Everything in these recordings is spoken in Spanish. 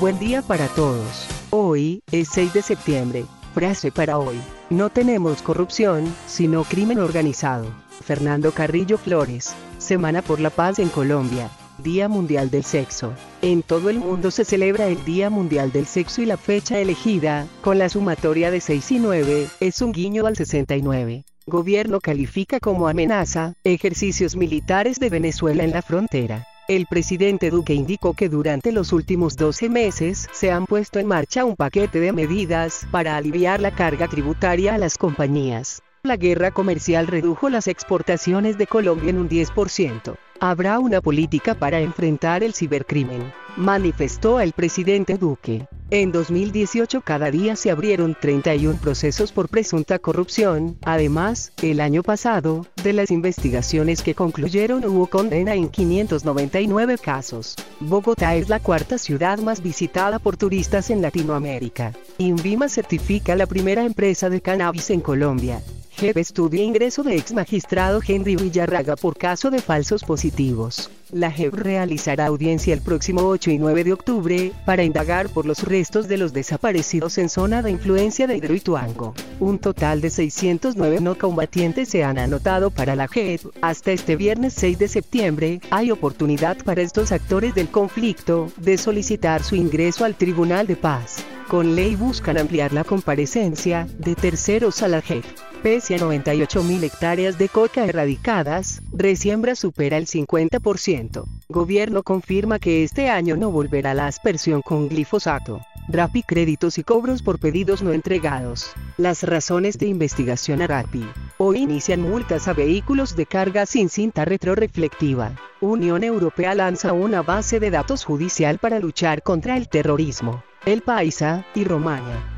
Buen día para todos. Hoy es 6 de septiembre. Frase para hoy. No tenemos corrupción, sino crimen organizado. Fernando Carrillo Flores. Semana por la Paz en Colombia. Día Mundial del Sexo. En todo el mundo se celebra el Día Mundial del Sexo y la fecha elegida, con la sumatoria de 6 y 9, es un guiño al 69. Gobierno califica como amenaza, ejercicios militares de Venezuela en la frontera. El presidente Duque indicó que durante los últimos 12 meses se han puesto en marcha un paquete de medidas para aliviar la carga tributaria a las compañías. La guerra comercial redujo las exportaciones de Colombia en un 10%. Habrá una política para enfrentar el cibercrimen, manifestó el presidente Duque. En 2018 cada día se abrieron 31 procesos por presunta corrupción, además, el año pasado, de las investigaciones que concluyeron hubo condena en 599 casos. Bogotá es la cuarta ciudad más visitada por turistas en Latinoamérica. Invima certifica la primera empresa de cannabis en Colombia. JEP estudia ingreso de ex magistrado Henry Villarraga por caso de falsos positivos. La JEP realizará audiencia el próximo 8 y 9 de octubre, para indagar por los restos de los desaparecidos en zona de influencia de Hidroituango. Un total de 609 no combatientes se han anotado para la JEP. Hasta este viernes 6 de septiembre, hay oportunidad para estos actores del conflicto, de solicitar su ingreso al Tribunal de Paz. Con ley buscan ampliar la comparecencia de terceros a la JEP. Pese a 98.000 hectáreas de coca erradicadas, resiembra supera el 50%. Gobierno confirma que este año no volverá la aspersión con glifosato. Rapi créditos y cobros por pedidos no entregados. Las razones de investigación a Rapi. Hoy inician multas a vehículos de carga sin cinta retroreflectiva. Unión Europea lanza una base de datos judicial para luchar contra el terrorismo. El Paisa y Romania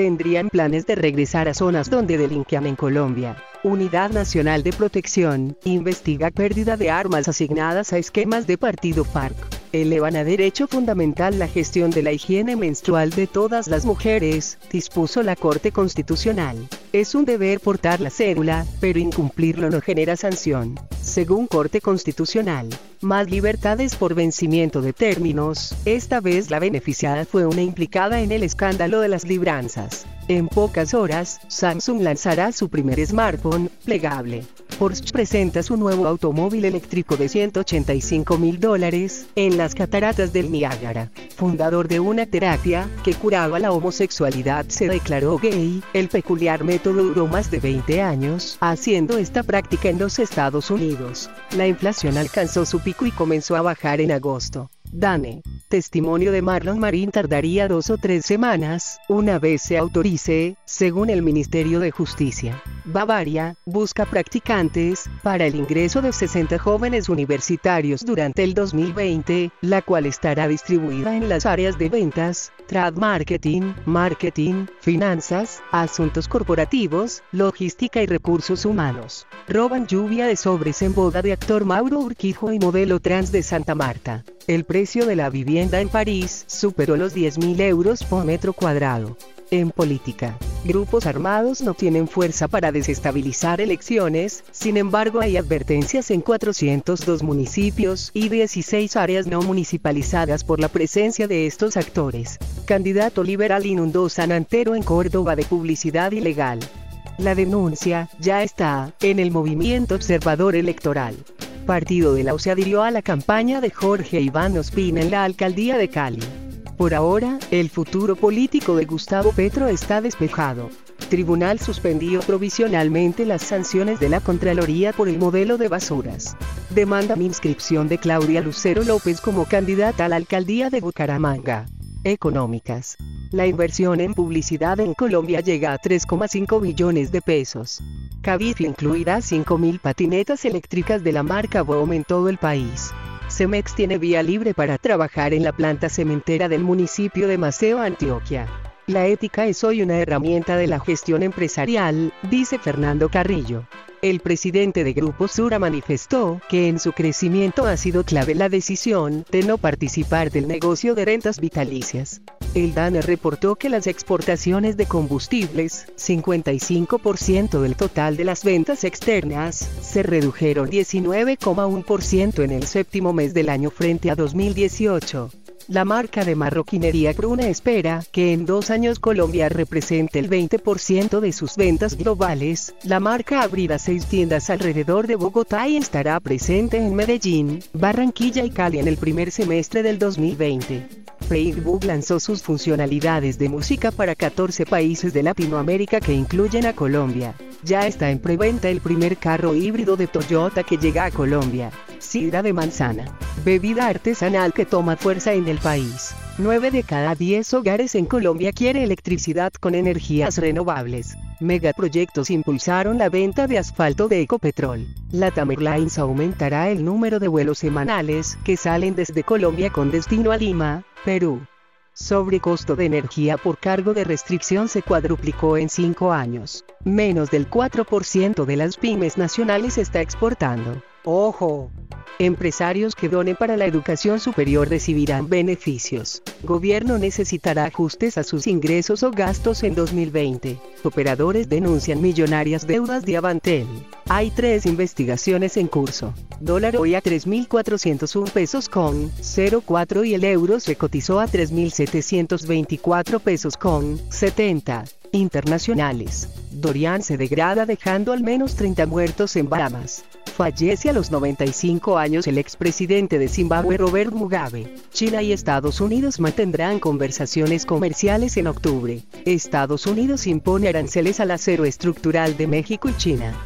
tendrían planes de regresar a zonas donde delinquían en Colombia. Unidad Nacional de Protección, investiga pérdida de armas asignadas a esquemas de partido FARC. Elevan a derecho fundamental la gestión de la higiene menstrual de todas las mujeres, dispuso la Corte Constitucional. Es un deber portar la cédula, pero incumplirlo no genera sanción. Según Corte Constitucional, más libertades por vencimiento de términos, esta vez la beneficiada fue una implicada en el escándalo de las libranzas. En pocas horas, Samsung lanzará su primer smartphone, plegable. Porsche presenta su nuevo automóvil eléctrico de 185 mil dólares, en las cataratas del Niágara. Fundador de una terapia, que curaba la homosexualidad se declaró gay, el peculiar método duró más de 20 años, haciendo esta práctica en los Estados Unidos. La inflación alcanzó su pico y comenzó a bajar en agosto. Dane. Testimonio de Marlon Marín tardaría dos o tres semanas, una vez se autorice, según el Ministerio de Justicia. Bavaria, busca practicantes, para el ingreso de 60 jóvenes universitarios durante el 2020, la cual estará distribuida en las áreas de ventas, trade marketing, marketing, finanzas, asuntos corporativos, logística y recursos humanos. Roban lluvia de sobres en boda de actor Mauro Urquijo y modelo trans de Santa Marta. El precio de la vivienda en París superó los 10.000 euros por metro cuadrado. En política, grupos armados no tienen fuerza para desestabilizar elecciones, sin embargo hay advertencias en 402 municipios y 16 áreas no municipalizadas por la presencia de estos actores. Candidato liberal inundó San Antero en Córdoba de publicidad ilegal. La denuncia ya está en el movimiento observador electoral. Partido de la U se adhirió a la campaña de Jorge Iván Ospina en la alcaldía de Cali. Por ahora, el futuro político de Gustavo Petro está despejado. Tribunal suspendió provisionalmente las sanciones de la Contraloría por el modelo de basuras. Demanda mi inscripción de Claudia Lucero López como candidata a la alcaldía de Bucaramanga. Económicas. La inversión en publicidad en Colombia llega a 3,5 billones de pesos. Cabify incluirá 5.000 patinetas eléctricas de la marca Boom en todo el país. Cemex tiene vía libre para trabajar en la planta cementera del municipio de Maceo, Antioquia. La ética es hoy una herramienta de la gestión empresarial, dice Fernando Carrillo. El presidente de Grupo Sura manifestó que en su crecimiento ha sido clave la decisión de no participar del negocio de rentas vitalicias. El DANE reportó que las exportaciones de combustibles, 55% del total de las ventas externas, se redujeron 19,1% en el séptimo mes del año frente a 2018. La marca de marroquinería Bruna espera que en dos años Colombia represente el 20% de sus ventas globales. La marca abrirá seis tiendas alrededor de Bogotá y estará presente en Medellín, Barranquilla y Cali en el primer semestre del 2020. Facebook lanzó sus funcionalidades de música para 14 países de Latinoamérica que incluyen a Colombia. Ya está en preventa el primer carro híbrido de Toyota que llega a Colombia. Sidra de manzana. Bebida artesanal que toma fuerza en el país. 9 de cada 10 hogares en Colombia quiere electricidad con energías renovables. Megaproyectos impulsaron la venta de asfalto de Ecopetrol. La Tamerlines aumentará el número de vuelos semanales que salen desde Colombia con destino a Lima, Perú. Sobrecosto de energía por cargo de restricción se cuadruplicó en 5 años. Menos del 4% de las pymes nacionales está exportando. Ojo. Empresarios que donen para la educación superior recibirán beneficios. Gobierno necesitará ajustes a sus ingresos o gastos en 2020. Operadores denuncian millonarias deudas de Avantel. Hay tres investigaciones en curso. Dólar hoy a 3.401 pesos con 0,4 y el euro se cotizó a 3.724 pesos con 70 internacionales. Dorian se degrada dejando al menos 30 muertos en Bahamas. Fallece a los 95 años el expresidente de Zimbabue Robert Mugabe. China y Estados Unidos mantendrán conversaciones comerciales en octubre. Estados Unidos impone aranceles al acero estructural de México y China.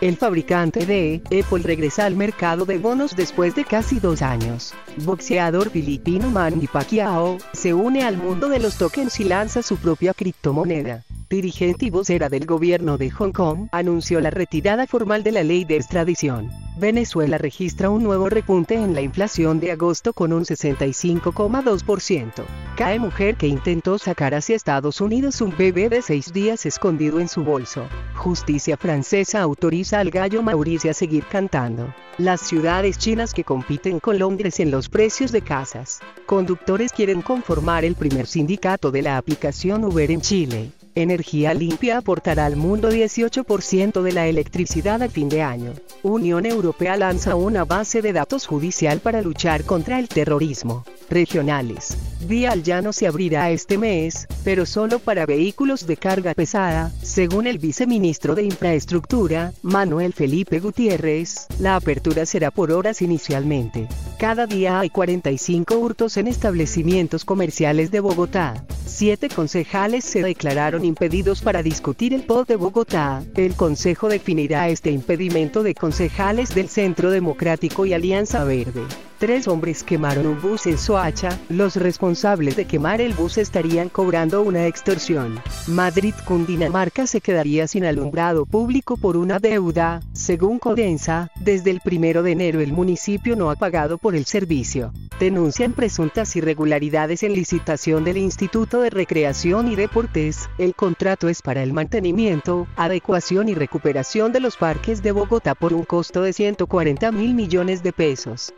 El fabricante de Apple regresa al mercado de bonos después de casi dos años. Boxeador filipino Manny Pacquiao se une al mundo de los tokens y lanza su propia criptomoneda dirigente y vocera del gobierno de Hong Kong, anunció la retirada formal de la ley de extradición. Venezuela registra un nuevo repunte en la inflación de agosto con un 65,2%. Cae mujer que intentó sacar hacia Estados Unidos un bebé de seis días escondido en su bolso. Justicia francesa autoriza al gallo Mauricio a seguir cantando. Las ciudades chinas que compiten con Londres en los precios de casas. Conductores quieren conformar el primer sindicato de la aplicación Uber en Chile. Energía limpia aportará al mundo 18% de la electricidad a fin de año. Unión Europea lanza una base de datos judicial para luchar contra el terrorismo. Regionales. Vía al Llano se abrirá este mes, pero solo para vehículos de carga pesada, según el viceministro de Infraestructura, Manuel Felipe Gutiérrez, la apertura será por horas inicialmente. Cada día hay 45 hurtos en establecimientos comerciales de Bogotá. Siete concejales se declararon impedidos para discutir el POD de Bogotá. El Consejo definirá este impedimento de concejales del Centro Democrático y Alianza Verde. Tres hombres quemaron un bus en Soacha, los responsables de quemar el bus estarían cobrando una extorsión. Madrid Cundinamarca se quedaría sin alumbrado público por una deuda, según Codensa, desde el primero de enero el municipio no ha pagado por el servicio. Denuncian presuntas irregularidades en licitación del Instituto de Recreación y Deportes, el contrato es para el mantenimiento, adecuación y recuperación de los parques de Bogotá por un costo de 140 mil millones de pesos.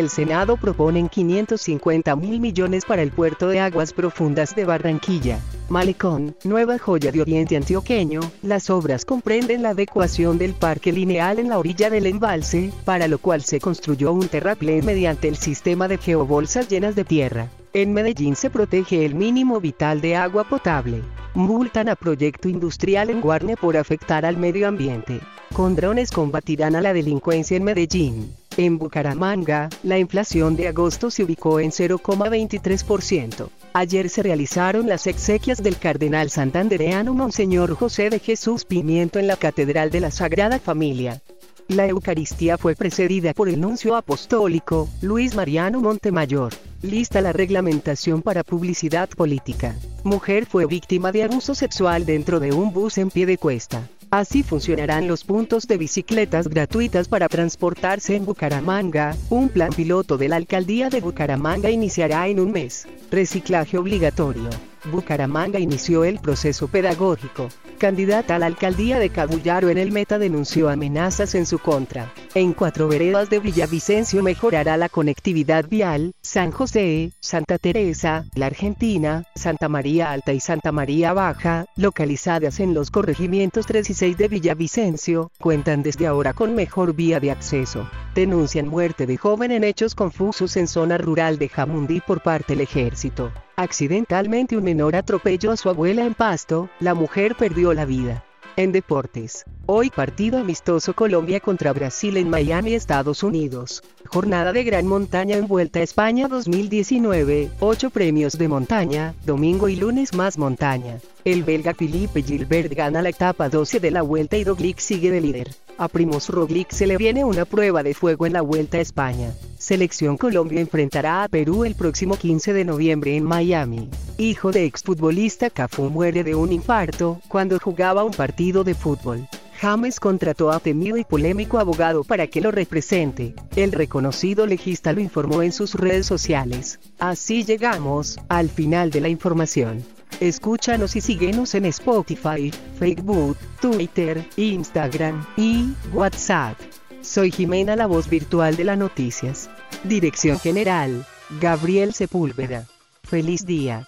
El Senado proponen 550 mil millones para el puerto de aguas profundas de Barranquilla. Malecón, nueva joya de Oriente Antioqueño, las obras comprenden la adecuación del parque lineal en la orilla del embalse, para lo cual se construyó un terraplén mediante el sistema de geobolsas llenas de tierra. En Medellín se protege el mínimo vital de agua potable. Multan a proyecto industrial en Guarne por afectar al medio ambiente. Con drones combatirán a la delincuencia en Medellín. En Bucaramanga, la inflación de agosto se ubicó en 0,23%. Ayer se realizaron las exequias del cardenal santandereano Monseñor José de Jesús Pimiento en la Catedral de la Sagrada Familia. La Eucaristía fue precedida por el nuncio apostólico, Luis Mariano Montemayor. Lista la reglamentación para publicidad política. Mujer fue víctima de abuso sexual dentro de un bus en pie de cuesta. Así funcionarán los puntos de bicicletas gratuitas para transportarse en Bucaramanga. Un plan piloto de la alcaldía de Bucaramanga iniciará en un mes. Reciclaje obligatorio. Bucaramanga inició el proceso pedagógico. Candidata a la alcaldía de Cabullaro en el Meta denunció amenazas en su contra. En cuatro veredas de Villavicencio mejorará la conectividad vial, San José, Santa Teresa, La Argentina, Santa María Alta y Santa María Baja, localizadas en los corregimientos 3 y 6 de Villavicencio, cuentan desde ahora con mejor vía de acceso. Denuncian muerte de joven en hechos confusos en zona rural de Jamundí por parte del ejército. Accidentalmente un menor atropelló a su abuela en Pasto, la mujer perdió la vida. En deportes, hoy partido amistoso Colombia contra Brasil en Miami, Estados Unidos. Jornada de gran montaña en Vuelta a España 2019, 8 premios de montaña, domingo y lunes más montaña. El belga Philippe Gilbert gana la etapa 12 de la Vuelta y Roglic sigue de líder. A Primus Roglic se le viene una prueba de fuego en la Vuelta a España. Selección Colombia enfrentará a Perú el próximo 15 de noviembre en Miami. Hijo de exfutbolista Cafú muere de un infarto cuando jugaba un partido de fútbol. James contrató a temido y polémico abogado para que lo represente. El reconocido legista lo informó en sus redes sociales. Así llegamos al final de la información. Escúchanos y síguenos en Spotify, Facebook, Twitter, Instagram y WhatsApp. Soy Jimena, la voz virtual de las noticias. Dirección General, Gabriel Sepúlveda. Feliz día.